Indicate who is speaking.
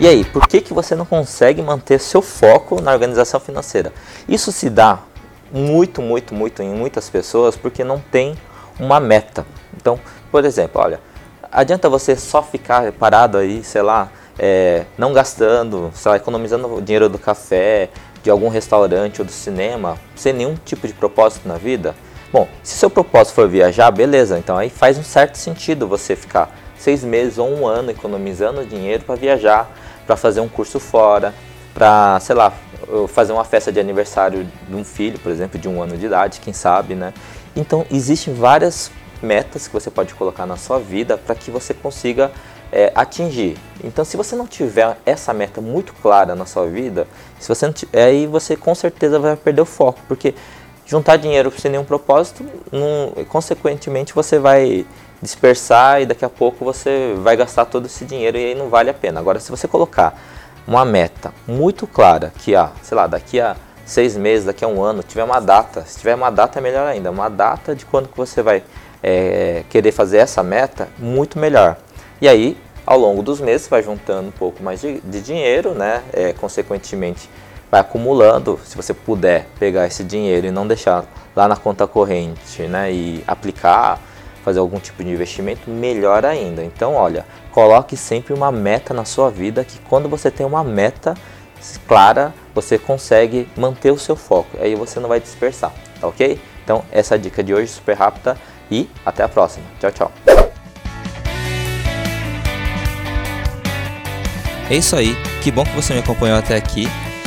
Speaker 1: E aí, por que, que você não consegue manter seu foco na organização financeira? Isso se dá muito, muito, muito em muitas pessoas porque não tem uma meta. Então, por exemplo, olha, adianta você só ficar parado aí, sei lá, é, não gastando, sei lá, economizando o dinheiro do café, de algum restaurante ou do cinema, sem nenhum tipo de propósito na vida? Bom, se seu propósito for viajar, beleza, então aí faz um certo sentido você ficar seis meses ou um ano economizando dinheiro para viajar, para fazer um curso fora, para, sei lá, fazer uma festa de aniversário de um filho, por exemplo, de um ano de idade, quem sabe, né? Então, existem várias metas que você pode colocar na sua vida para que você consiga é, atingir. Então, se você não tiver essa meta muito clara na sua vida, se você não tiver, aí você com certeza vai perder o foco, porque juntar dinheiro sem nenhum propósito, não, consequentemente você vai dispersar e daqui a pouco você vai gastar todo esse dinheiro e aí não vale a pena. Agora, se você colocar uma meta muito clara, que, ah, sei lá, daqui a seis meses, daqui a um ano, tiver uma data, se tiver uma data é melhor ainda, uma data de quando que você vai é, querer fazer essa meta, muito melhor. E aí, ao longo dos meses, vai juntando um pouco mais de, de dinheiro, né? É, consequentemente, vai acumulando. Se você puder pegar esse dinheiro e não deixar lá na conta corrente, né? E aplicar fazer algum tipo de investimento, melhor ainda. Então, olha, coloque sempre uma meta na sua vida, que quando você tem uma meta clara, você consegue manter o seu foco. Aí você não vai dispersar, tá ok? Então, essa é a dica de hoje, super rápida e até a próxima. Tchau, tchau.
Speaker 2: É isso aí, que bom que você me acompanhou até aqui.